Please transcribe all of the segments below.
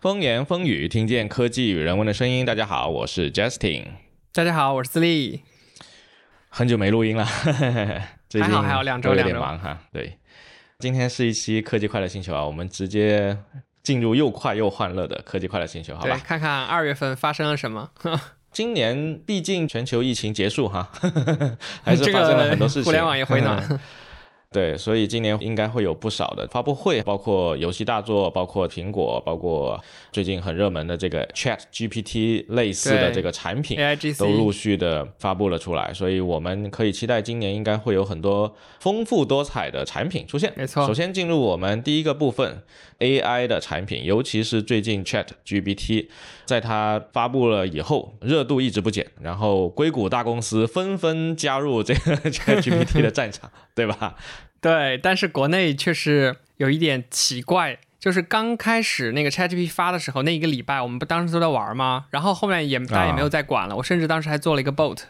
风言风语，听见科技与人文的声音。大家好，我是 Justin。大家好，我是思利。很久没录音了，最近还好还好两周有两周点忙哈。对，今天是一期科技快乐星球啊，我们直接进入又快又欢乐的科技快乐星球，好，吧？看看二月份发生了什么。今年毕竟全球疫情结束哈，还是这发生了个很多事情，互联网也回暖。对，所以今年应该会有不少的发布会，包括游戏大作，包括苹果，包括最近很热门的这个 Chat GPT 类似的这个产品。都陆续的发布了出来，所以我们可以期待今年应该会有很多丰富多彩的产品出现。没错首先进入我们第一个部分，AI 的产品，尤其是最近 Chat GPT，在它发布了以后，热度一直不减，然后硅谷大公司纷纷加入这个 Chat GPT 的战场，对吧？对，但是国内确实有一点奇怪，就是刚开始那个 ChatGPT 发的时候，那一个礼拜我们不当时都在玩吗？然后后面也大家也没有再管了。我甚至当时还做了一个 bot，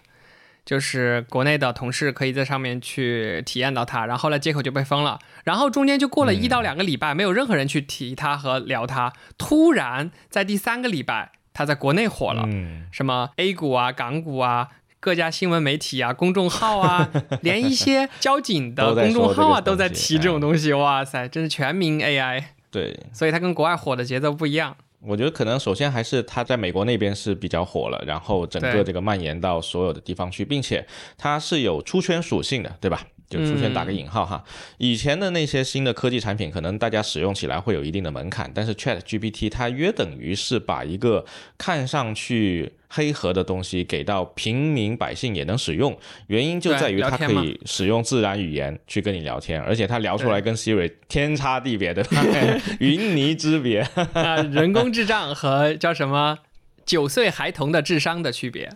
就是国内的同事可以在上面去体验到它，然后后来接口就被封了，然后中间就过了一到两个礼拜，没有任何人去提它和聊它，突然在第三个礼拜，它在国内火了。嗯，什么 A 股啊、港股啊、各家新闻媒体啊、公众号啊，连一些交警的公众号啊都在提这种东西。哇塞，真是全民 AI，对，所以它跟国外火的节奏不一样。我觉得可能首先还是它在美国那边是比较火了，然后整个这个蔓延到所有的地方去，并且它是有出圈属性的，对吧？就出现打个引号哈。以前的那些新的科技产品，可能大家使用起来会有一定的门槛，但是 Chat GPT 它约等于是把一个看上去黑盒的东西给到平民百姓也能使用，原因就在于它可以使用自然语言去跟你聊天，而且它聊出来跟 Siri 天差地别，对吧？云泥之别。啊，人工智障和叫什么九岁孩童的智商的区别。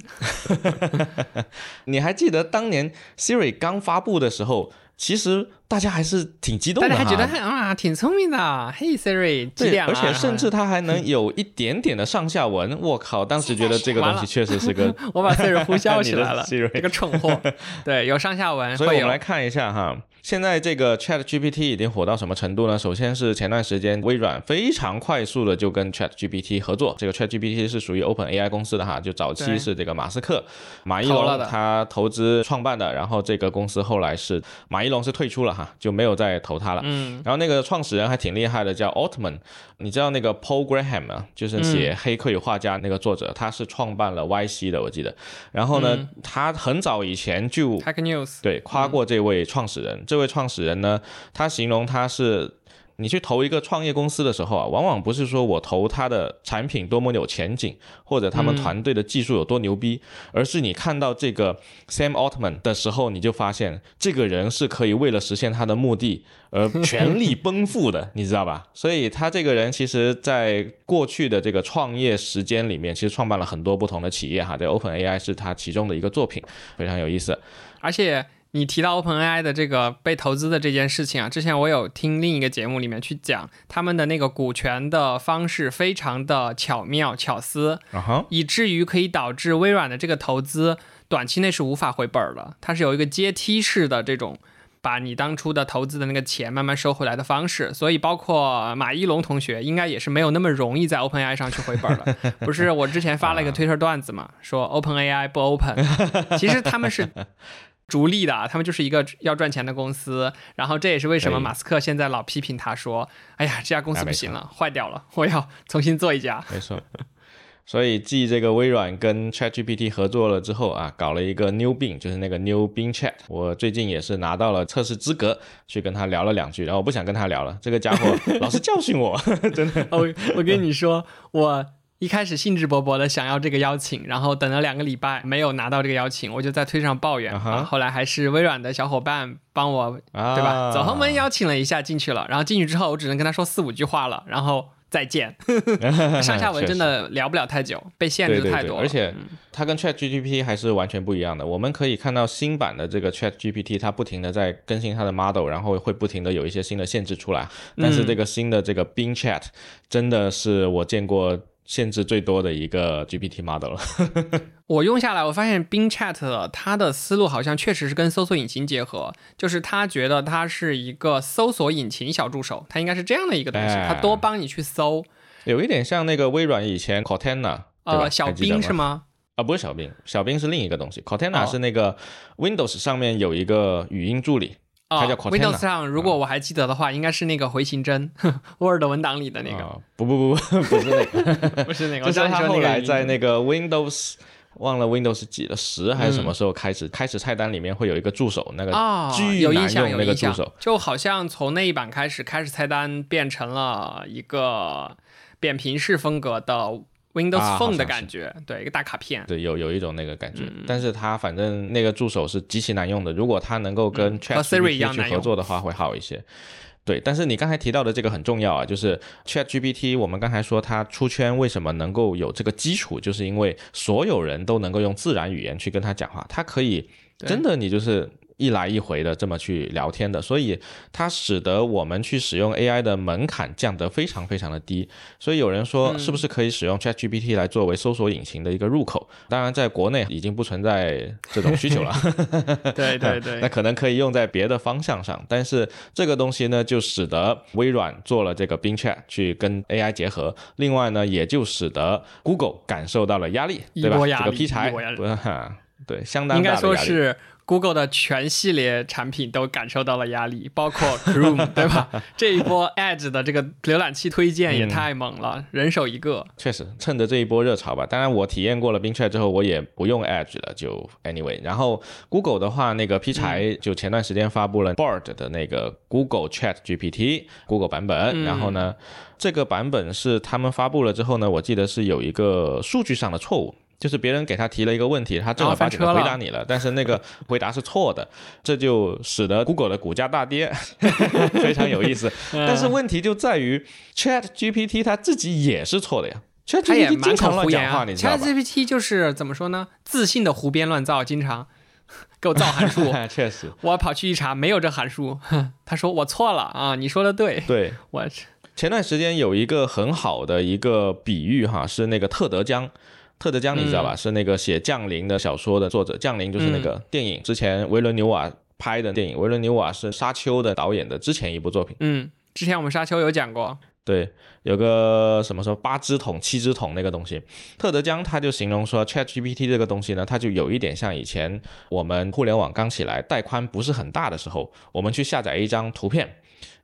你还记得当年 Siri 刚发布的时候，其实大家还是挺激动的哈，大家还觉得他啊挺聪明的，嘿 Siri 几对？而且甚至它还能有一点点的上下文。我靠，当时觉得这个东西确实是个，我把 Siri 呼啸起来了，Siri 这个蠢货。对，有上下文，所以我们来看一下哈，现在这个 Chat GPT 已经火到什么程度呢？首先是前段时间微软非常快速的就跟 Chat GPT 合作，这个 Chat GPT 是属于 Open AI 公司的哈，就早期是这个马斯克、马一龙他投资创办的，然后这个公司后来是马一龙是退出了哈，就没有再投他了。嗯，然后那个创始人还挺厉害的，叫 Altman。你知道那个 Paul Graham 啊，就是写《黑客与画家》那个作者，他是创办了 YC 的，我记得。然后呢，他很早以前就 Hack News，对夸过这位创始人。这位创始人呢，他形容他是。你去投一个创业公司的时候啊，往往不是说我投他的产品多么有前景，或者他们团队的技术有多牛逼，而是你看到这个 Sam Altman 的时候，你就发现这个人是可以为了实现他的目的而 全力奔赴的，你知道吧？所以他这个人其实在过去的这个创业时间里面，其实创办了很多不同的企业哈。这 Open AI 是他其中的一个作品，非常有意思。而且你提到 OpenAI 的这个被投资的这件事情啊，之前我有听另一个节目里面去讲他们的那个股权的方式非常的巧妙巧思，以至于可以导致微软的这个投资短期内是无法回本儿的，它是有一个阶梯式的这种。把你当初的投资的那个钱慢慢收回来的方式，所以包括马一龙同学应该也是没有那么容易在 OpenAI 上去回本儿的。不是我之前发了一个 Twitter 段子嘛，说 OpenAI 不 Open，其实他们是逐利的，他们就是一个要赚钱的公司。然后这也是为什么马斯克现在老批评他说：“哎呀，这家公司不行了，坏掉了，我要重新做一家。没错。所以，继这个微软跟 ChatGPT 合作了之后啊，搞了一个 New Bing，就是那个 New Bing Chat。我最近也是拿到了测试资格，去跟他聊了两句，然后我不想跟他聊了，这个家伙 老是教训我，真的。我，我跟你说，我一开始兴致勃勃的想要这个邀请，然后等了两个礼拜没有拿到这个邀请，我就在推特上抱怨。后来还是微软的小伙伴帮我，啊，对吧？走后门邀请了一下进去了，然后进去之后，我只能跟他说四五句话了，然后再见。上下文真的聊不了太久，被限制对对对，太多。而且嗯它跟 Chat GPT 还是完全不一样的。我们可以看到新版的这个 Chat GPT，它不停的在更新它的 model，然后会不停的有一些新的限制出来。但是这个新的这个 Bing Chat 真的是我见过限制最多的一个 GPT model 了。我用下来，我发现 Bing Chat 它的思路好像确实是跟搜索引擎结合，就是他觉得它是一个搜索引擎小助手，它应该是这样的一个东西，哎它多帮你去搜。有一点像那个微软以前 Cortana，呃，小冰是吗？啊，不是小冰，小冰是另一个东西。Cortana 是那个 Windows 上面有一个语音助理，它叫 Cortana。Windows 上，如果我还记得的话，应该是那个回形针，Word 文档里的那个。不不不不，不是那个，不是那个。就是他后来在那个 Windows，忘了 Windows 几了，十还是什么时候开始，开始菜单里面会有一个助手，那个巨难用那个助手，就好像从那一版开始，开始菜单变成了一个扁平式风格的。Windows Phone 的感觉，对一个大卡片，对有有一种那个感觉，但是它反正那个助手是极其难用的。如果它能够跟 Chat GPT 去合作的话，会好一些。对，但是你刚才提到的这个很重要啊，就是 Chat GPT。我们刚才说它出圈为什么能够有这个基础，就是因为所有人都能够用自然语言去跟它讲话，它可以真的你就是。一来一回的这么去聊天的，所以它使得我们去使用 AI 的门槛降得非常非常的低。所以有人说，是不是可以使用 ChatGPT 来作为搜索引擎的一个入口？当然，在国内已经不存在这种需求了。对 对对，那可能可以用在别的方向上。但是这个东西呢，就使得微软做了这个 Bing Chat 去跟 AI 结合。另外呢，也就使得 Google 感受到了压力，对吧？这个劈柴，对，相当。应该说是。Google 的全系列产品都感受到了压力，包括 Chrome，对吧？这一波 Edge 的这个浏览器推荐也太猛了，人手一个。确实，趁着这一波热潮吧。当然，我体验过了冰 Chat 之后，我也不用 Edge 了，就 Anyway。然后 Google 的话，那个劈柴就前段时间发布了 Bard 的那个 Google Chat GPT Google 版本。然后呢，这个版本是他们发布了之后呢，我记得是有一个数据上的错误。就是别人给他提了一个问题，他正儿八经的回答你了，但是那个 回答是错的，这就使得 Google 的股价大跌，非常有意思。但是问题就在于 Chat GPT 它自己也是错的呀，Chat GPT 经常乱讲话，你知道吧？Chat GPT 就是怎么说呢？自信的胡编乱造，经常给我造函数。确实，我跑去一查，没有这函数。他说我错了啊，你说的对。对，我前段时间有一个很好的一个比喻哈，是那个特德江。特德·江，你知道吧？是那个写《降临》的小说的作者。《降临》就是那个电影，之前维伦纽瓦拍的电影。维伦纽瓦是《沙丘》的导演的之前一部作品。嗯，之前我们《沙丘》有讲过。对，有个什么什么八只桶、七只桶那个东西。特德·江他就形容说，ChatGPT 这个东西呢，它就有一点像以前我们互联网刚起来、带宽不是很大的时候，我们去下载一张图片。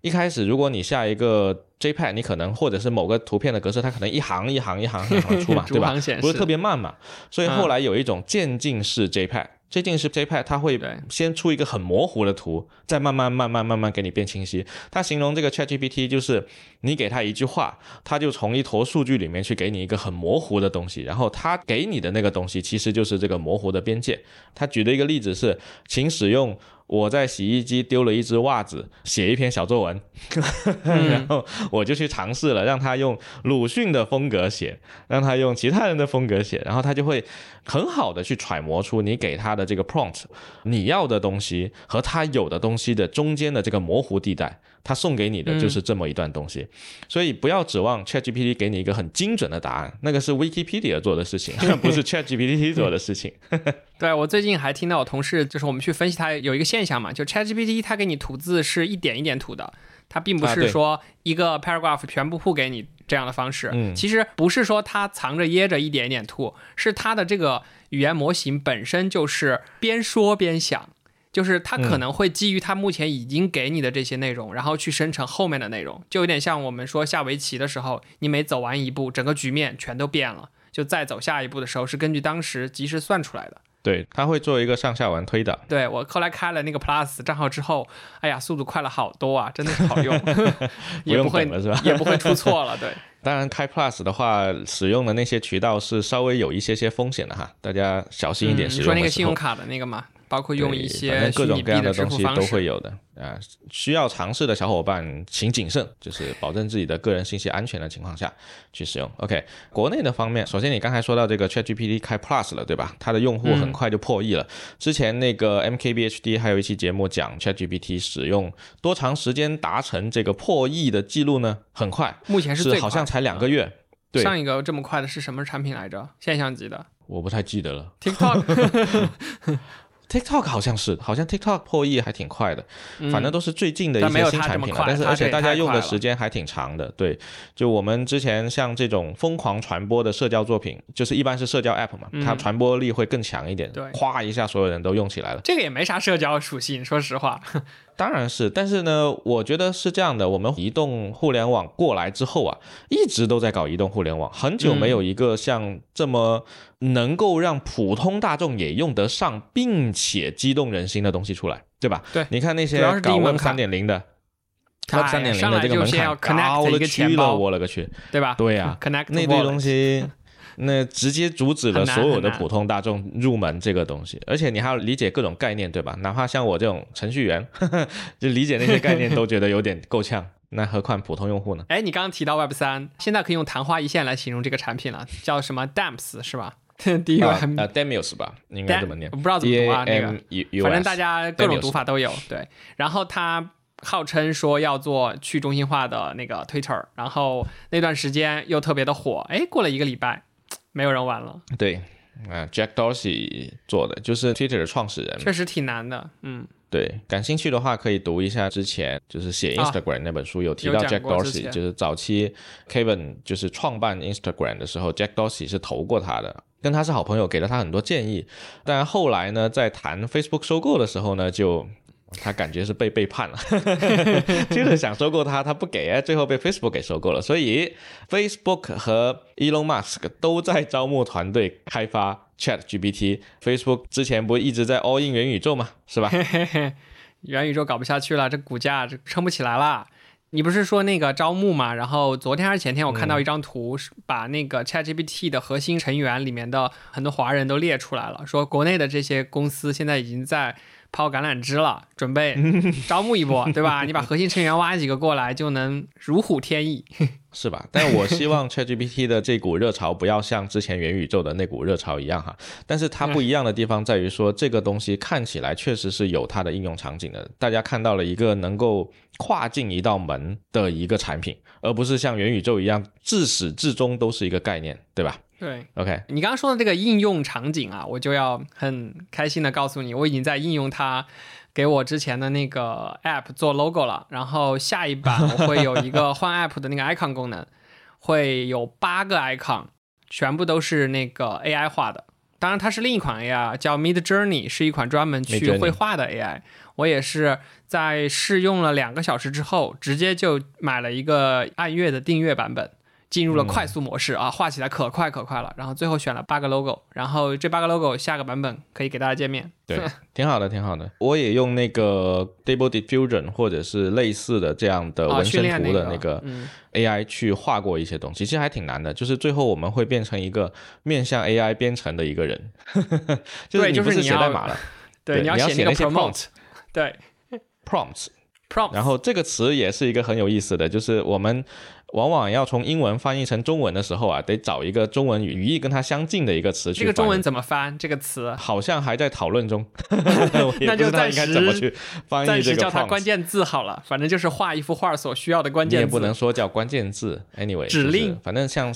一开始，如果你下一个 JPEG，你可能或者是某个图片的格式，它可能一行一行一行一行出嘛，对吧？不是特别慢嘛。所以后来有一种渐进式 JPEG。最近是 JPEG，它会先出一个很模糊的图，再慢慢慢慢慢慢给你变清晰。它形容这个 ChatGPT 就是你给它一句话，它就从一坨数据里面去给你一个很模糊的东西，然后它给你的那个东西其实就是这个模糊的边界。他举的一个例子是，请使用我在洗衣机丢了一只袜子写一篇小作文，然后我就去尝试了，让他用鲁迅的风格写，让他用其他人的风格写，然后他就会。很好的去揣摩出你给他的这个 prompt，你要的东西和他有的东西的中间的这个模糊地带，他送给你的就是这么一段东西。所以不要指望 ChatGPT 给你一个很精准的答案，那个是 Wikipedia 做的事情，不是 ChatGPT 做的事情。对我最近还听到我同事，就是我们去分析它有一个现象嘛，就 ChatGPT 它给你吐字是一点一点吐的，它并不是说一个 paragraph 全部吐给你。这样的方式，嗯，其实不是说它藏着掖着一点一点吐，是它的这个语言模型本身就是边说边想，就是它可能会基于它目前已经给你的这些内容，然后去生成后面的内容，就有点像我们说下围棋的时候，你每走完一步，整个局面全都变了，就再走下一步的时候是根据当时及时算出来的。对，它会做一个上下文推导。对我后来开了那个 Plus 账号之后，哎呀，速度快了好多啊，真的是好用，也不会是吧？也不会出错了。对，当然开 Plus 的话，使用的那些渠道是稍微有一些些风险的哈，大家小心一点使用。你说那个信用卡的那个吗？包括用一些各种各样的东西都会有的啊，需要尝试的小伙伴请谨慎，就是保证自己的个人信息安全的情况下去使用。OK，国内的方面，首先你刚才说到这个 ChatGPT 开 Plus 了，对吧？它的用户很快就破亿了。之前那个 MKBHD 还有一期节目讲 ChatGPT 使用多长时间达成这个破亿的记录呢？很快，目前是好像才两个月。对，上一个这么快的是什么产品来着？现象级的，我不太记得了。TikTok。TikTok 好像是，好像 TikTok 破亿还挺快的，反正都是最近的一些新产品了。但是而且大家用的时间还挺长的。对，就我们之前像这种疯狂传播的社交作品，就是一般是社交 App 嘛，它传播力会更强一点。对，咵一下所有人都用起来了。这个也没啥社交属性，说实话。当然是，但是呢，我觉得是这样的。我们移动互联网过来之后啊，一直都在搞移动互联网，很久没有一个像这么能够让普通大众也用得上，并且激动人心的东西出来，对吧？对，你看那些搞 Web 三点零的，Web 三点零的这个门槛高了去了，我了个去，对吧？对呀，Connect 那堆东西。那直接阻止了所有的普通大众入门这个东西，而且你还要理解各种概念，对吧？哪怕像我这种程序员，就理解那些概念都觉得有点够呛，那何况普通用户呢？哎，你刚刚提到 Web 三，现在可以用昙花一现来形容这个产品了，叫什么 Damps 是吧？D U M 啊 Damius 吧，应该怎么念，我不知道怎么读啊那个，反正大家各种读法都有。对，然后它号称说要做去中心化的那个 Twitter，然后那段时间又特别的火，哎，过了一个礼拜。没有人玩了。对，啊，Jack Dorsey 做的，就是 Twitter 的创始人，确实挺难的。嗯，对，感兴趣的话可以读一下之前就是写 Instagram 那本书，有提到 Jack Dorsey，就是早期 Kevin 就是创办 Instagram 的时候，Jack Dorsey 是投过他的，跟他是好朋友，给了他很多建议。但后来呢，在谈 Facebook 收购的时候呢，就。他感觉是被背叛了，就是想收购他，他不给，最后被 Facebook 给收购了。所以 Facebook 和 Elon Musk 都在招募团队开发 Chat GPT。Facebook 之前不一直在 all in 元宇宙吗？是吧？元宇宙搞不下去了，这股价这撑不起来了。你不是说那个招募嘛？然后昨天还是前天，我看到一张图，把那个 Chat GPT 的核心成员里面的很多华人都列出来了，说国内的这些公司现在已经在。抛橄榄枝了，准备 招募一波，对吧？你把核心成员挖几个过来，就能如虎添翼，是吧？但我希望 ChatGPT 的这股热潮不要像之前元宇宙的那股热潮一样哈。但是它不一样的地方在于说，这个东西看起来确实是有它的应用场景的。大家看到了一个能够跨进一道门的一个产品，而不是像元宇宙一样自始至终都是一个概念，对吧？对，OK，你刚刚说的这个应用场景啊，我就要很开心的告诉你，我已经在应用它给我之前的那个 App 做 logo 了。然后下一版我会有一个换 App 的那个 icon 功能，会有八个 icon，全部都是那个 AI 画的。当然，它是另一款 AI，叫 Mid Journey，是一款专门去绘画的 AI。我也是在试用了两个小时之后，直接就买了一个按月的订阅版本。进入了快速模式啊，画起来可快可快了。然后最后选了八个 logo，然后这八个 logo 下个版本可以给大家见面。对，挺好的，挺好的。我也用那个 Stable Diffusion 或者是类似的这样的纹身图的那个 AI 去画过一些东西，其实还挺难的。就是最后我们会变成一个面向 AI 编程的一个人，就是你不是写代码了，对，你要写那些 prompt，对，prompts，prompt。然后这个词也是一个很有意思的，就是我们。往往要从英文翻译成中文的时候啊，得找一个中文语义跟它相近的一个词去。这个中文怎么翻？这个词好像还在讨论中。那就暂时怎么去翻译这个。暂时叫它关键字好了，反正就是画一幅画所需要的关键字。你也不能说叫关键字，anyway，指令，反正像。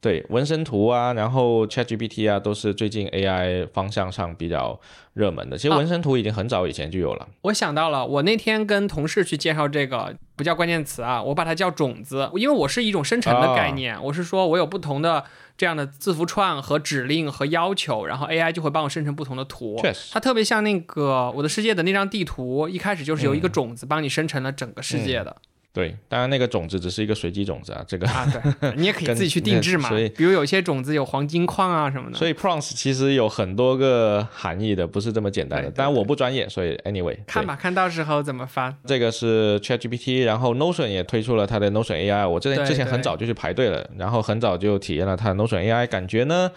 对纹身图啊，然后 ChatGPT 啊，都是最近 AI 方向上比较热门的。其实纹身图已经很早以前就有了。我想到了，我那天跟同事去介绍这个，不叫关键词啊，我把它叫种子，因为我是一种生成的概念。我是说我有不同的这样的字符串和指令和要求，然后 AI 就会帮我生成不同的图。确实，它特别像那个我的世界的那张地图，一开始就是由一个种子帮你生成了整个世界的。对，当然那个种子只是一个随机种子啊，这个啊，对你也可以 自己去定制嘛。所以，比如有些种子有黄金矿啊什么的。所以，prompts 其实有很多个含义的，不是这么简单的。当然我不专业，所以 anyway，看吧，看到时候怎么发。这个是 ChatGPT，然后 Notion 也推出了它的 Notion AI，我之前之前很早就去排队了，然后很早就体验了它的 Notion AI，感觉呢。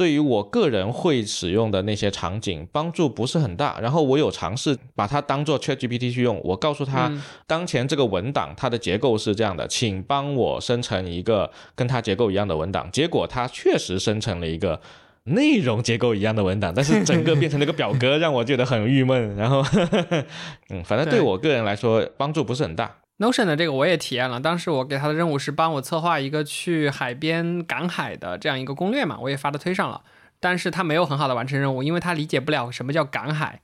对于我个人会使用的那些场景，帮助不是很大。然后我有尝试把它当做 ChatGPT 去用，我告诉他，当前这个文档它的结构是这样的，请帮我生成一个跟它结构一样的文档。结果它确实生成了一个内容结构一样的文档，但是整个变成了一个表格，让我觉得很郁闷。然后，嗯，反正对我个人来说帮助不是很大。Notion 的这个我也体验了，当时我给他的任务是帮我策划一个去海边赶海的这样一个攻略嘛，我也发到推上了。但是他没有很好的完成任务，因为他理解不了什么叫赶海。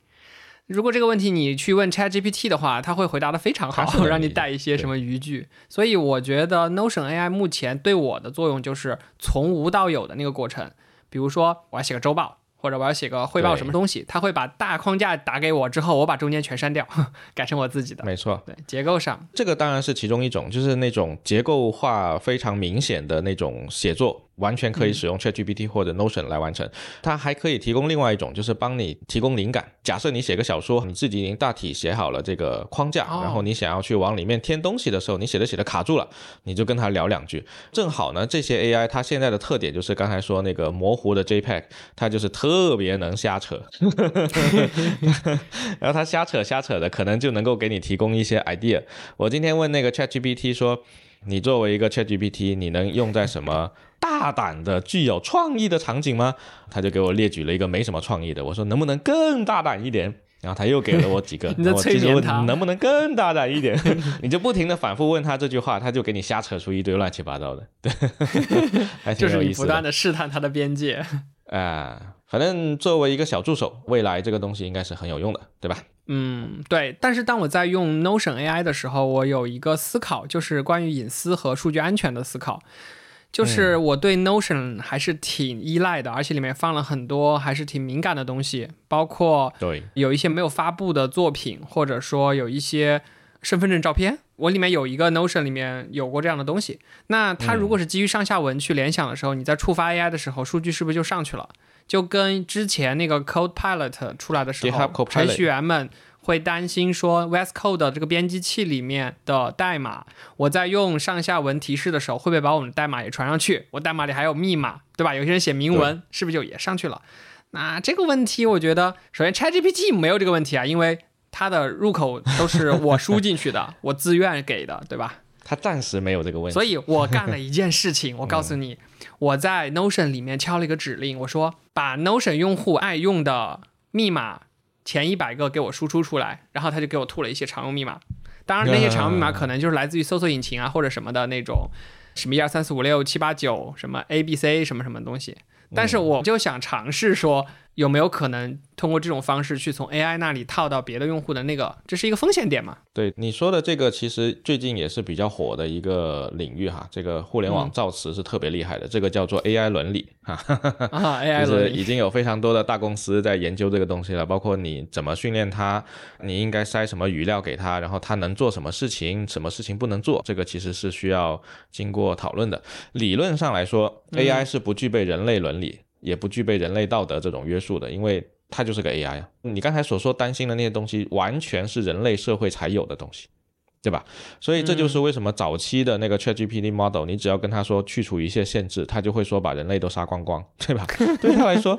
如果这个问题你去问 ChatGPT 的话，他会回答的非常好，让你带一些什么语句。所以我觉得 Notion AI 目前对我的作用就是从无到有的那个过程。比如说我要写个周报。或者我要写个汇报什么东西，他会把大框架打给我之后，我把中间全删掉，改成我自己的。没错，对结构上，这个当然是其中一种，就是那种结构化非常明显的那种写作。完全可以使用 ChatGPT 或者 Notion 来完成，它还可以提供另外一种，就是帮你提供灵感。假设你写个小说，你自己已经大体写好了这个框架，然后你想要去往里面添东西的时候，你写着写着卡住了，你就跟他聊两句。正好呢，这些 AI 它现在的特点就是刚才说那个模糊的 JPEG，它就是特别能瞎扯，然后它瞎扯瞎扯的，可能就能够给你提供一些 idea。我今天问那个 ChatGPT 说，你作为一个 ChatGPT，你能用在什么？大胆的、具有创意的场景吗？他就给我列举了一个没什么创意的。我说能不能更大胆一点？然后他又给了我几个。你在催眠他？能不能更大胆一点？你就不停的反复问他这句话，他就给你瞎扯出一堆乱七八糟的。对，还挺有意思。不断的试探他的边界。啊，反正作为一个小助手，未来这个东西应该是很有用的，对吧？嗯，对。但是当我在用 Notion AI 的时候，我有一个思考，就是关于隐私和数据安全的思考。就是我对 Notion 还是挺依赖的，而且里面放了很多还是挺敏感的东西，包括对有一些没有发布的作品，或者说有一些身份证照片。我里面有一个 Notion 里面有过这样的东西。那它如果是基于上下文去联想的时候，你在触发 AI 的时候，数据是不是就上去了？就跟之前那个 Codepilot 出来的时候，程序员们。会担心说，VS Code 这个编辑器里面的代码，我在用上下文提示的时候，会不会把我们的代码也传上去？我代码里还有密码，对吧？有些人写明文，是不是就也上去了？那这个问题，我觉得首先 ChatGPT 没有这个问题啊，因为它的入口都是我输进去的，我自愿给的，对吧？它暂时没有这个问题。所以我干了一件事情，我告诉你，我在 Notion 里面敲了一个指令，我说把 Notion 用户爱用的密码。前一百个给我输出出来，然后他就给我吐了一些常用密码。当然，那些常用密码可能就是来自于搜索引擎啊或者什么的那种，什么一二三四五六七八九，什么 A B C 什么什么东西。但是我就想尝试说。有没有可能通过这种方式去从 AI 那里套到别的用户的那个？这是一个风险点嘛？对你说的这个，其实最近也是比较火的一个领域哈。这个互联网造词是特别厉害的，这个叫做 AI 伦理哈。啊，AI 伦理已经有非常多的大公司在研究这个东西了，包括你怎么训练它，你应该塞什么语料给它，然后它能做什么事情，什么事情不能做，这个其实是需要经过讨论的。理论上来说，AI 是不具备人类伦理。也不具备人类道德这种约束的，因为它就是个 AI 啊。你刚才所说担心的那些东西，完全是人类社会才有的东西，对吧？所以这就是为什么早期的那个 ChatGPT model，你只要跟他说去除一些限制，他就会说把人类都杀光光，对吧？对他来说。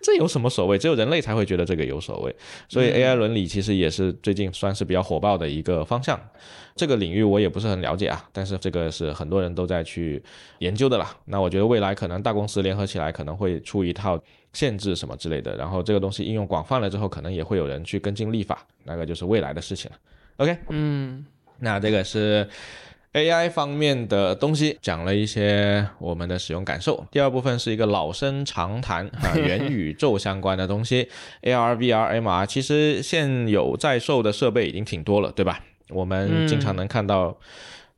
这有什么所谓？只有人类才会觉得这个有所谓，所以 AI 伦理其实也是最近算是比较火爆的一个方向。这个领域我也不是很了解啊，但是这个是很多人都在去研究的啦。那我觉得未来可能大公司联合起来可能会出一套限制什么之类的，然后这个东西应用广泛了之后，可能也会有人去跟进立法，那个就是未来的事情了。OK，嗯，那这个是。AI 方面的东西讲了一些我们的使用感受。第二部分是一个老生常谈啊，元宇宙相关的东西，AR、VR、MR。其实现有在售的设备已经挺多了，对吧？我们经常能看到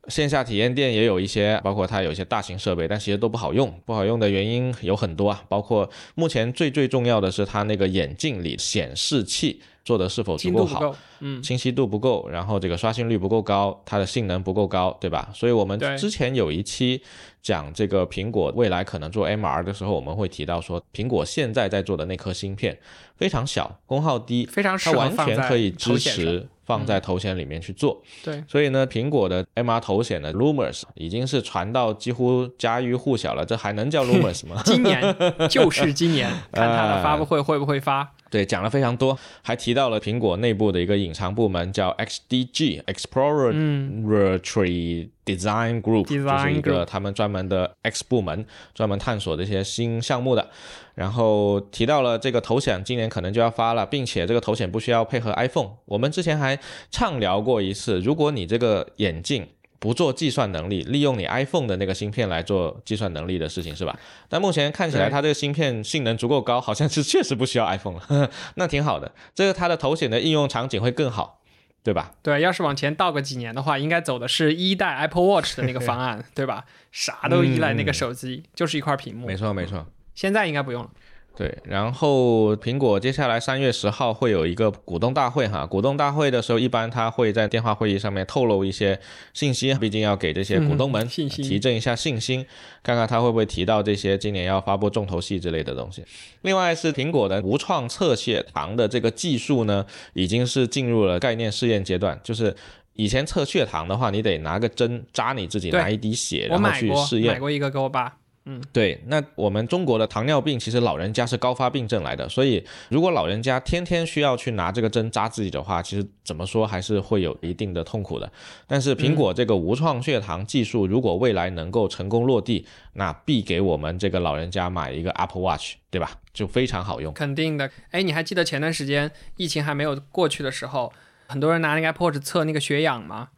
线下体验店也有一些，包括它有一些大型设备，但其实都不好用。不好用的原因有很多啊，包括目前最最重要的是它那个眼镜里显示器。做的是否足够好？嗯，清晰度不够，然后这个刷新率不够高，它的性能不够高，对吧？所以我们之前有一期讲这个苹果未来可能做 MR 的时候，我们会提到说，苹果现在在做的那颗芯片非常小，功耗低，非常它完全可以支持放在头显里面去做。对，所以呢，苹果的 MR 头显的 rumors 已经是传到几乎家喻户晓了，这还能叫 rumors 吗？今年就是今年，看它的发布会会不会发？对，讲了非常多，还提到了苹果内部的一个隐藏部门，叫 XDG（Exploratory Design Group），就是一个他们专门的 X 部门，专门探索这些新项目的。然后提到了这个头显今年可能就要发了，并且这个头显不需要配合 iPhone。我们之前还畅聊过一次，如果你这个眼镜。不做计算能力，利用你 iPhone 的那个芯片来做计算能力的事情，是吧？但目前看起来，它这个芯片性能足够高，好像是确实不需要 iPhone 了，那挺好的。这个它的头显的应用场景会更好，对吧？对，要是往前倒个几年的话，应该走的是一代 Apple Watch 的那个方案，对吧？啥都依赖那个手机，就是一块屏幕。没错，没错。现在应该不用了。对，然后苹果接下来三月十号会有一个股东大会哈，股东大会的时候，一般他会在电话会议上面透露一些信息，毕竟要给这些股东们提振一下信心，看看他会不会提到这些今年要发布重头戏之类的东西。另外是苹果的无创侧血糖的这个技术呢，已经是进入了概念试验阶段，就是以前测血糖的话，你得拿个针扎你自己，拿一滴血，然后去试验。买过一个给我爸。嗯，对，那我们中国的糖尿病其实老人家是高发病症来的，所以如果老人家天天需要去拿这个针扎自己的话，其实怎么说还是会有一定的痛苦的。但是苹果这个无创血糖技术，如果未来能够成功落地，那必给我们这个老人家买一个 Apple Watch，对吧？就非常好用。肯定的。哎，你还记得前段时间疫情还没有过去的时候，很多人拿那个 Apple Watch 测那个血氧吗？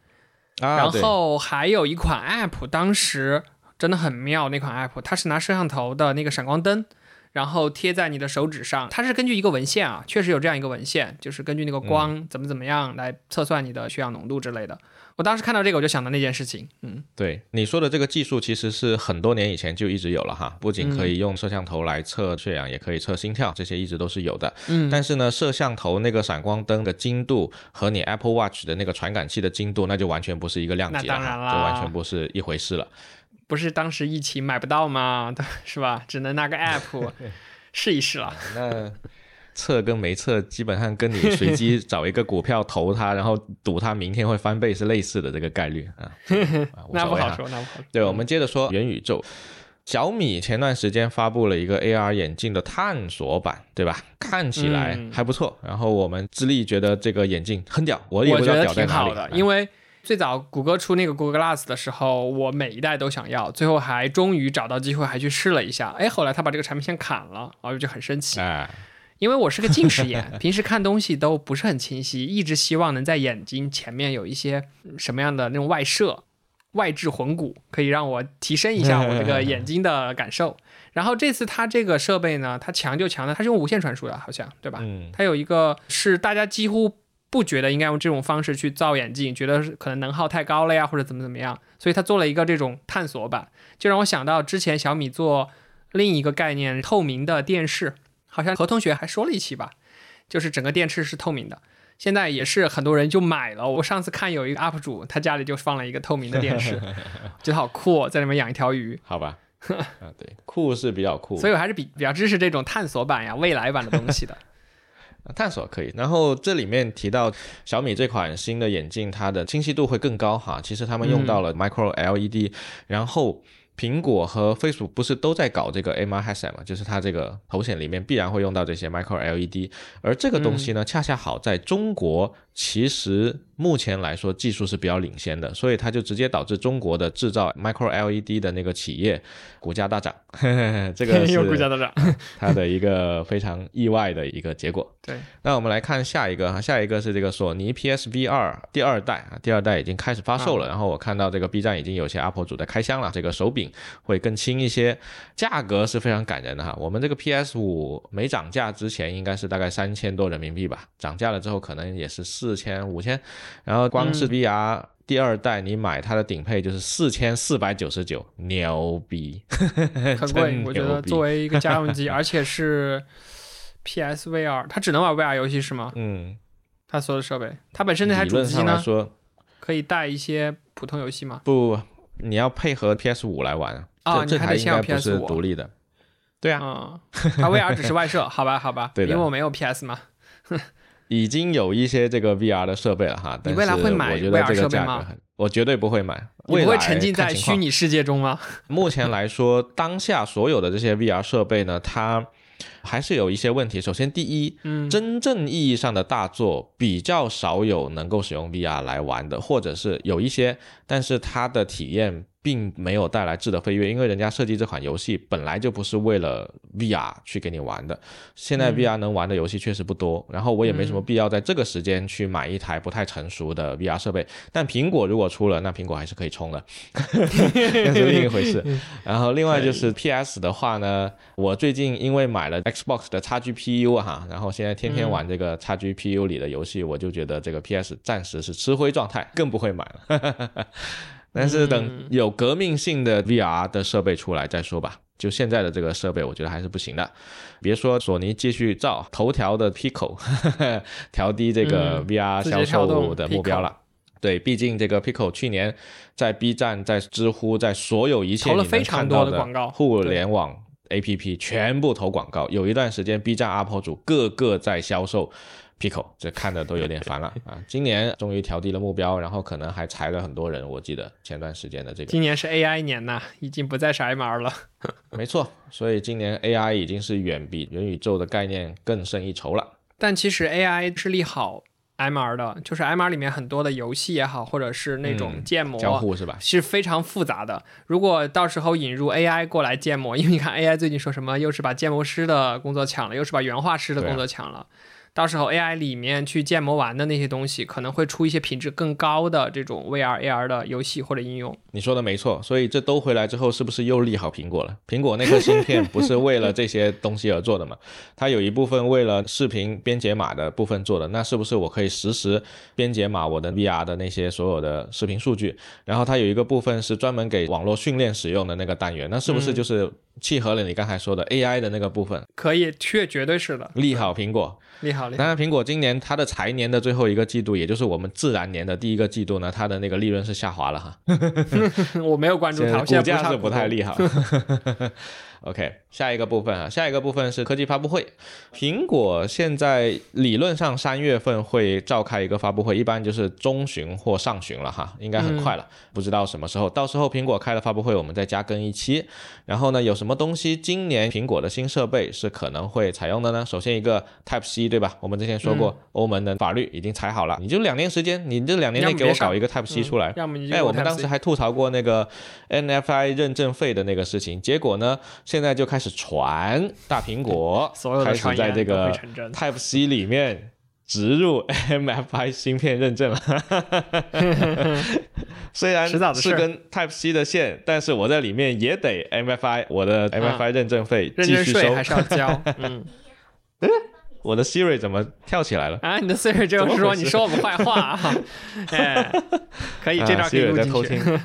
啊，然后还有一款 App，当时。真的很妙，那款 app 它是拿摄像头的那个闪光灯，然后贴在你的手指上。它是根据一个文献啊，确实有这样一个文献，就是根据那个光怎么怎么样来测算你的血氧浓度之类的。我当时看到这个，我就想到那件事情。嗯，对你说的这个技术，其实是很多年以前就一直有了哈。不仅可以用摄像头来测血氧，也可以测心跳，这些一直都是有的。嗯，但是呢，摄像头那个闪光灯的精度和你 Apple Watch 的那个传感器的精度，那就完全不是一个量级了，就完全不是一回事了。不是当时疫情买不到吗？是吧？只能拿个 app 试一试了。那测跟没测，基本上跟你随机找一个股票投它，然后赌它明天会翻倍是类似的这个概率 啊。那不好说，那不好说。对，我们接着说元宇宙。小米前段时间发布了一个 AR 眼镜的探索版，对吧？看起来还不错。然后我们智利觉得这个眼镜很屌，我也不知道屌在哪里，因为。最早谷歌出那个 Google Glass 的时候，我每一代都想要，最后还终于找到机会，还去试了一下。哎，后来他把这个产品线砍了，我就很生气。哎，因为我是个近视眼，平时看东西都不是很清晰，一直希望能在眼睛前面有一些什么样的那种外设、外置魂骨，可以让我提升一下我这个眼睛的感受。然后这次它这个设备呢，它强就强在它是用无线传输的，好像对吧？嗯，它有一个是大家几乎。不觉得应该用这种方式去造眼镜，觉得可能能耗太高了呀，或者怎么怎么样，所以他做了一个这种探索版，就让我想到之前小米做另一个概念透明的电视，好像何同学还说了一期吧，就是整个电视是透明的，现在也是很多人就买了。我上次看有一个 UP 主，他家里就放了一个透明的电视，觉得好酷，在里面养一条鱼。好吧，啊对，酷是比较酷，所以我还是比比较支持这种探索版呀、未来版的东西的。探索可以，然后这里面提到小米这款新的眼镜，它的清晰度会更高哈。其实他们用到了 Micro LED，然后。苹果和 Facebook 不是都在搞这个 MR headset 吗？就是它这个头显里面必然会用到这些 Micro LED，而这个东西呢，恰恰好在中国，其实目前来说技术是比较领先的，所以它就直接导致中国的制造 Micro LED 的那个企业股价大涨。这个是 股价大涨，它的一个非常意外的一个结果。对，那我们来看下一个哈，下一个是这个索尼 PSVR 第二代啊，第二代已经开始发售了，然后我看到这个 B 站已经有些 UP 主在开箱了，这个手柄。会更轻一些，价格是非常感人的哈。我们这个 PS 五没涨价之前应该是大概三千多人民币吧，涨价了之后可能也是四千五千。然后光是 VR 第二代，你买它的顶配就是四千四百九十九，牛逼，很贵。我觉得作为一个家用机，而且是 PSVR，它只能玩 VR 游戏是吗？嗯，它所有的设备，它本身那台主机呢，可以带一些普通游戏吗？不。你要配合 PS 五来玩啊？这台应该不是独立的。对啊，它 VR 只是外设，好吧，好吧。对因为我没有 PS 嘛。已经有一些这个 VR 的设备了哈。你未来会买 VR 设备吗？我绝对不会买。你不会沉浸在虚拟世界中吗？目前来说，当下所有的这些 VR 设备呢，它。还是有一些问题。首先，第一，嗯，真正意义上的大作比较少有能够使用 VR 来玩的，或者是有一些，但是它的体验并没有带来质的飞跃，因为人家设计这款游戏本来就不是为了 VR 去给你玩的。现在 VR 能玩的游戏确实不多，然后我也没什么必要在这个时间去买一台不太成熟的 VR 设备。但苹果如果出了，那苹果还是可以充的，那是另一回事。然后另外就是 PS 的话呢，我最近因为买了 Xbox 的 XGPU 哈，然后现在天天玩这个 XGPU 里的游戏，我就觉得这个 PS 暂时是吃灰状态，更不会买了。但是等有革命性的 VR 的设备出来再说吧。就现在的这个设备，我觉得还是不行的。别说索尼继续造，头条的 Pico 调低这个 VR 销售的目标了。对，毕竟这个 Pico 去年在 B 站、在知乎、在所有一切你能看到的广告互联网 APP 全部投广告。有一段时间，B 站 UP 主个个在销售。Pico，这看的都有点烦了 啊！今年终于调低了目标，然后可能还裁了很多人。我记得前段时间的这个，今年是 AI 年呐，已经不再是 MR 了。没错，所以今年 AI 已经是远比元宇宙的概念更胜一筹了。但其实 AI 是利好 MR 的，就是 MR 里面很多的游戏也好，或者是那种建模交互是吧？是非常复杂的。如果到时候引入 AI 过来建模，因为你看 AI 最近说什么，又是把建模师的工作抢了，又是把原画师的工作抢了。到时候 AI 里面去建模完的那些东西，可能会出一些品质更高的这种 VR、AR 的游戏或者应用。你说的没错，所以这都回来之后，是不是又利好苹果了？苹果那颗芯片不是为了这些东西而做的吗？它有一部分为了视频编解码的部分做的，那是不是我可以实时编解码我的 VR 的那些所有的视频数据？然后它有一个部分是专门给网络训练使用的那个单元，那是不是就是契合了你刚才说的 AI 的那个部分？可以，确绝对是的，利好苹果。利好，当然，苹果今年它的财年的最后一个季度，也就是我们自然年的第一个季度呢，它的那个利润是下滑了哈。我没有关注它，股价是不太利好。OK，下一个部分啊，下一个部分是科技发布会。苹果现在理论上三月份会召开一个发布会，一般就是中旬或上旬了哈，应该很快了，不知道什么时候。到时候苹果开了发布会，我们再加更一期。然后呢，有什么东西今年苹果的新设备是可能会采用的呢？首先一个 Type C，对吧？我们之前说过，欧盟的法律已经裁好了，你就两年时间，你这两年内给我搞一个 Type C 出来。哎，我们当时还吐槽过那个 NFI 认证费的那个事情，结果呢？现在就开始传大苹果开始在这个 Type C 里面植入 MFI 芯片认证了。虽然是跟 Type C 的线，但是我在里面也得 MFI，我的 MFI 认证费继续收还是要交。嗯，我的 Siri 怎么跳起来了？啊，你的 Siri 就是说你说我们坏话啊？哎，可以，这段可以录进去。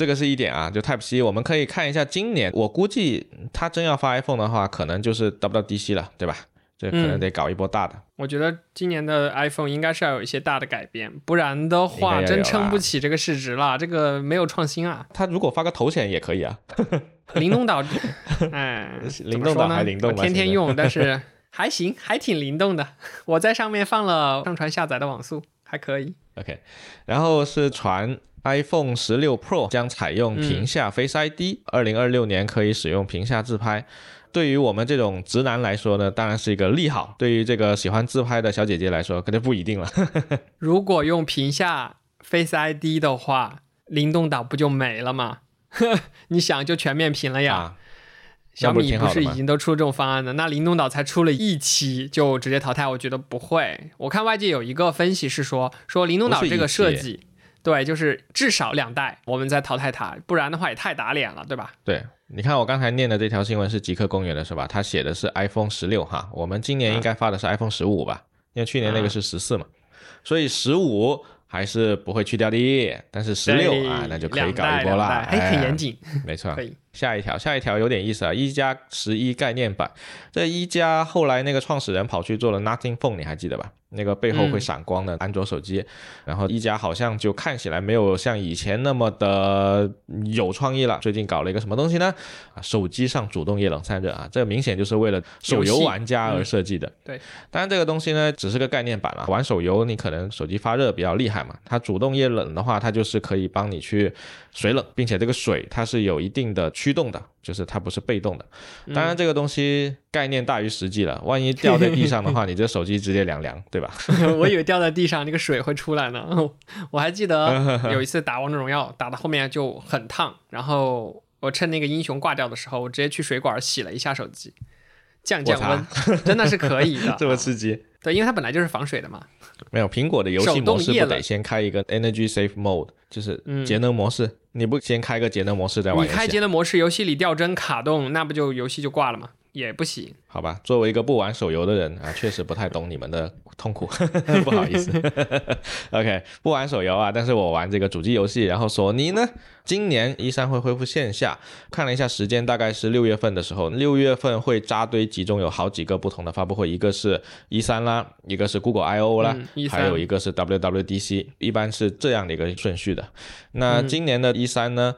这个是一点啊，就 Type C，我们可以看一下今年，我估计他真要发 iPhone 的话，可能就是 WWDC 了，对吧？这可能得搞一波大的。我觉得今年的 iPhone 应该是要有一些大的改变，不然的话真撑不起这个市值了。这个没有创新啊。他如果发个头显也可以啊。灵动岛，哎，灵动岛还灵动天天用，但是 还行，还挺灵动的。我在上面放了上传下载的网速，还可以。OK，然后是传。iPhone 十六 Pro 将采用屏下 Face ID，二零二六年可以使用屏下自拍。对于我们这种直男来说呢，当然是一个利好；对于这个喜欢自拍的小姐姐来说，可就不一定了。如果用屏下 Face ID 的话，灵动岛不就没了吗？你想，就全面屏了呀。小米不是已经都出这种方案了？那灵动岛才出了一期就直接淘汰，我觉得不会。我看外界有一个分析是说，说灵动岛这个设计。对，就是至少两代，我们再淘汰它，不然的话也太打脸了，对吧？对，你看我刚才念的这条新闻是极客公园的是吧？他写的是 iPhone 十六哈，我们今年应该发的是 iPhone 十五吧？因为去年那个是十四嘛，所以十五还是不会去掉的，但是十六啊，那就可以搞一波了，哎，很严谨，没错，可以。下一条，下一条有点意思啊！一加十一概念版，这一加后来那个创始人跑去做了 Nothing Phone，你还记得吧？那个背后会闪光的安卓手机，然后一加好像就看起来没有像以前那么的有创意了。最近搞了一个什么东西呢？啊，手机上主动液冷散热啊，这明显就是为了手游玩家而设计的。对，当然这个东西呢只是个概念版了。玩手游你可能手机发热比较厉害嘛，它主动液冷的话，它就是可以帮你去水冷，并且这个水它是有一定的。驱动的，就是它不是被动的。当然，这个东西概念大于实际了，万一掉在地上的话，你这手机直接凉凉，对吧？我以为掉在地上那个水会出来呢。我还记得有一次打王者荣耀，打到后面就很烫，然后我趁那个英雄挂掉的时候，我直接去水管洗了一下手机，降降温，真的是可以的。这么刺激？对，因为它本来就是防水的嘛。没有苹果的游戏模式不得先开一个 Energy Safe Mode，就是节能模式。你不先开个节能模式再玩？你开节能模式，游戏里掉帧卡动，那不就游戏就挂了吗？也不行，好吧。作为一个不玩手游的人啊，确实不太懂你们的痛苦，不好意思。OK，不玩手游啊，但是我玩这个主机游戏。然后索尼呢，今年一三会恢复线下，看了一下时间，大概是六月份的时候，六月份会扎堆集中有好几个不同的发布会，一个是一三啦，一个是 Google I O 啦，还有一个是 WWDC，一般是这样的一个顺序的。那今年的一三呢，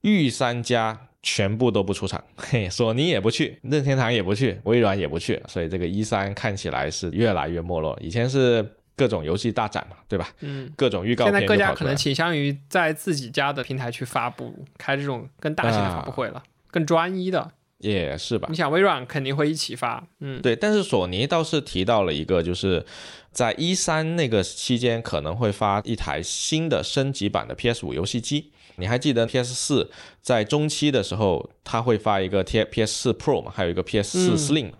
御三家。全部都不出场，嘿，索尼也不去，任天堂也不去，微软也不去，所以这个一三看起来是越来越没落。以前是各种游戏大展嘛，对吧？嗯，各种预告片。现在各家可能倾向于在自己家的平台去发布，开这种更大型的发布会了，更专一的。也是吧？你想微软肯定会一起发，嗯，对。但是索尼倒是提到了一个，就是在一三那个期间可能会发一台新的升级版的 PS 五游戏机。你还记得 PS 四在中期的时候，它会发一个 T PS 四 Pro 嘛？还有一个 PS 四 Slim，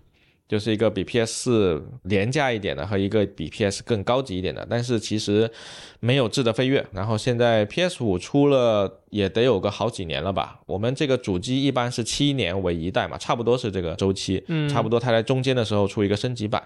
就是一个比 PS 四廉价一点的和一个比 PS 更高级一点的。但是其实没有质的飞跃。然后现在 PS 五出了也得有个好几年了吧？我们这个主机一般是七年为一代嘛，差不多是这个周期。嗯，差不多它在中间的时候出一个升级版。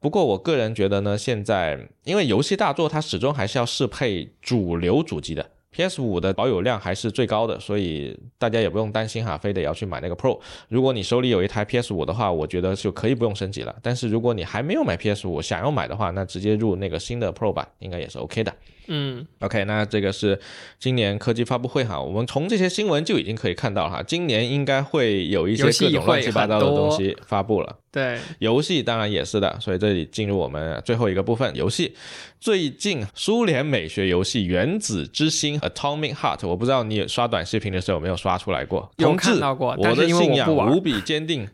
不过我个人觉得呢，现在因为游戏大作它始终还是要适配主流主机的。PS 五的保有量还是最高的，所以大家也不用担心哈，非得要去买那个 Pro。如果你手里有一台 PS 五的话，我觉得就可以不用升级了。但是如果你还没有买 PS 五，想要买的话，那直接入那个新的 Pro 版应该也是 OK 的。嗯，OK，那这个是今年科技发布会哈，我们从这些新闻就已经可以看到哈，今年应该会有一些各种乱七八糟的东西发布了。对，游戏当然也是的，所以这里进入我们最后一个部分，游戏。最近苏联美学游戏《原子之心》（Atomic Heart），我不知道你刷短视频的时候有没有刷出来过？有看到过，我的信仰无比坚定。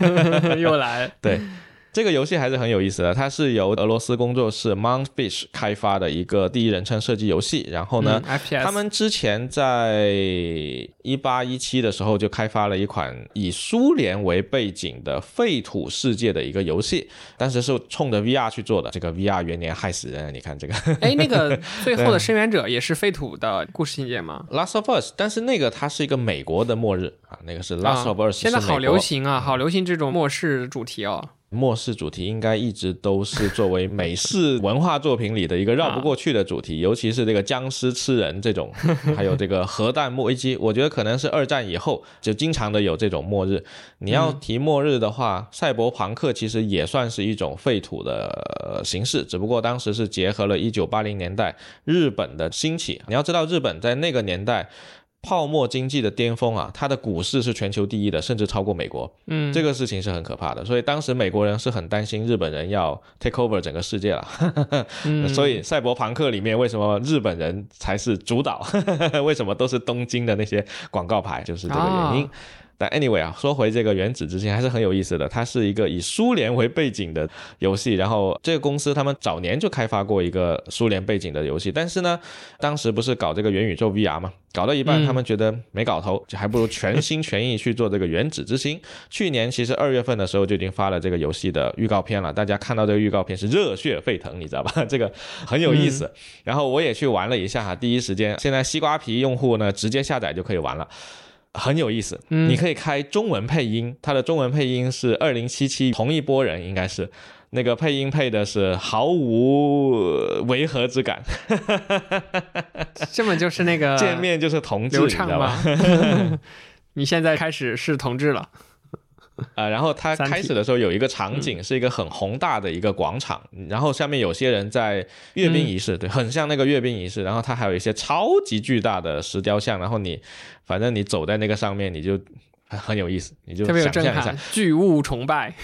又来，对。这个游戏还是很有意思的，它是由俄罗斯工作室 Mountfish 开发的一个第一人称射击游戏。然后呢，他们之前在一八一七的时候就开发了一款以苏联为背景的废土世界的一个游戏，当时是冲着 VR 去做的。这个 VR 元年害死人，你看这个。哎，那个 最后的生源者也是废土的故事情节吗？Last of Us，但是那个它是一个美国的末日啊，那个是 Last of Us。现在好流行啊，好流行这种末世主题哦。末世主题应该一直都是作为美式文化作品里的一个绕不过去的主题，尤其是这个僵尸吃人这种，还有这个核弹末危机，我觉得可能是二战以后就经常的有这种末日。你要提末日的话，赛博朋克其实也算是一种废土的形式，只不过当时是结合了1980年代日本的兴起。你要知道，日本在那个年代。泡沫经济的巅峰啊，它的股市是全球第一的，甚至超过美国。嗯，这个事情是很可怕的，所以当时美国人是很担心日本人要 take over 整个世界了。所以赛博朋克里面为什么日本人才是主导？为什么都是东京的那些广告牌？就是这个原因。但 anyway 啊，说回这个原子之心还是很有意思的。它是一个以苏联为背景的游戏，然后这个公司他们早年就开发过一个苏联背景的游戏，但是呢，当时不是搞这个元宇宙 VR 嘛，搞到一半他们觉得没搞头，就还不如全心全意去做这个原子之心。去年其实二月份的时候就已经发了这个游戏的预告片了，大家看到这个预告片是热血沸腾，你知道吧？这个很有意思。然后我也去玩了一下哈，第一时间现在西瓜皮用户呢直接下载就可以玩了。很有意思，你可以开中文配音，它的中文配音是二零七七同一波人，应该是。那个配音配的是毫无违和之感，这么就是那个 见面就是同志，你知道吧？你现在开始是同志了。呃，然后它开始的时候有一个场景，是一个很宏大的一个广场，然后下面有些人在阅兵仪式，对，很像那个阅兵仪式。然后它还有一些超级巨大的石雕像，然后你反正你走在那个上面，你就很有意思，你就想象一下巨物崇拜。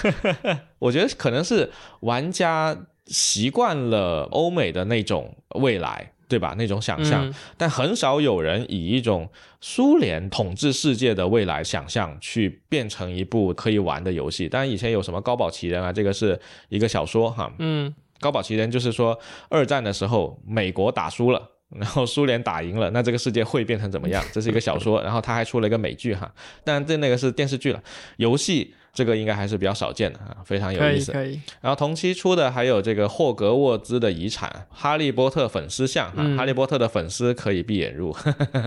我觉得可能是玩家习惯了欧美的那种未来。对吧？那种想象，但很少有人以一种苏联统治世界的未来想象去变成一部可以玩的游戏。当然，以前有什么高保奇人啊，这个是一个小说哈。嗯，高保奇人就是说二战的时候美国打输了。然后苏联打赢了，那这个世界会变成怎么样？这是一个小说，然后他还出了一个美剧哈，但这那个是电视剧了。游戏这个应该还是比较少见的啊，非常有意思。可以可以。然后同期出的还有这个霍格沃兹的遗产、哈利波特粉丝像哈，哈利波特的粉丝可以闭眼入，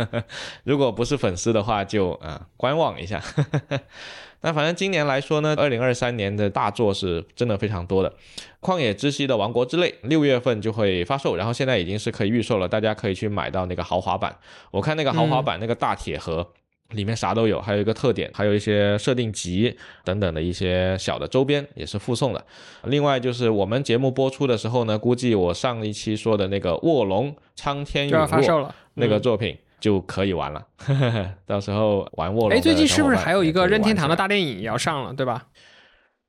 如果不是粉丝的话就啊观望一下。那反正今年来说呢，二零二三年的大作是真的非常多的，《旷野之息》的《王国之泪》六月份就会发售，然后现在已经是可以预售了，大家可以去买到那个豪华版。我看那个豪华版那个大铁盒里面啥都有，还有一个特点，还有一些设定集等等的一些小的周边也是附送的。另外就是我们节目播出的时候呢，估计我上一期说的那个《卧龙苍天陨落》那个作品。就可以玩了，到时候玩卧龙。哎，最近是不是还有一个任天堂的大电影也要上了，对吧？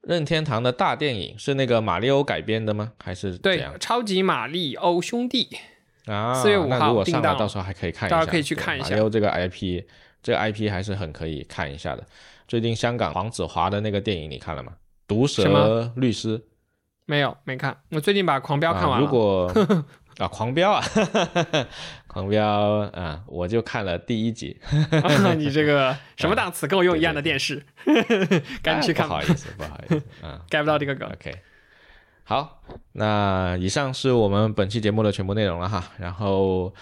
任天堂的大电影是那个马里欧改编的吗？还是对超级马里欧兄弟啊？四月五号定档，到时候还可以看一下，大家可以去看一下。马里欧这个 IP，这个 IP 还是很可以看一下的。最近香港黄子华的那个电影你看了吗？毒蛇律师没有，没看。我最近把狂飙看完了。如果 啊，狂飙啊，狂飙啊！我就看了第一集。你这个什么档次？跟我用一样的电视，赶紧去看。不好意思，不好意思，嗯，get 不到这个梗。OK，好，那以上是我们本期节目的全部内容了哈，然后。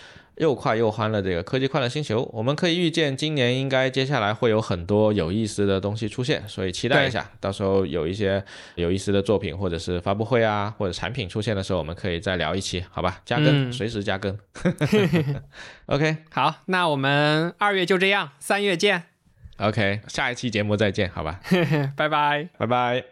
又快又欢乐，这个科技快乐星球，我们可以预见今年应该接下来会有很多有意思的东西出现，所以期待一下，到时候有一些有意思的作品或者是发布会啊，或者产品出现的时候，我们可以再聊一期，好吧？加更，随时加更。OK，好，那我们二月就这样，三月见。OK，下一期节目再见，好吧？拜拜，拜拜。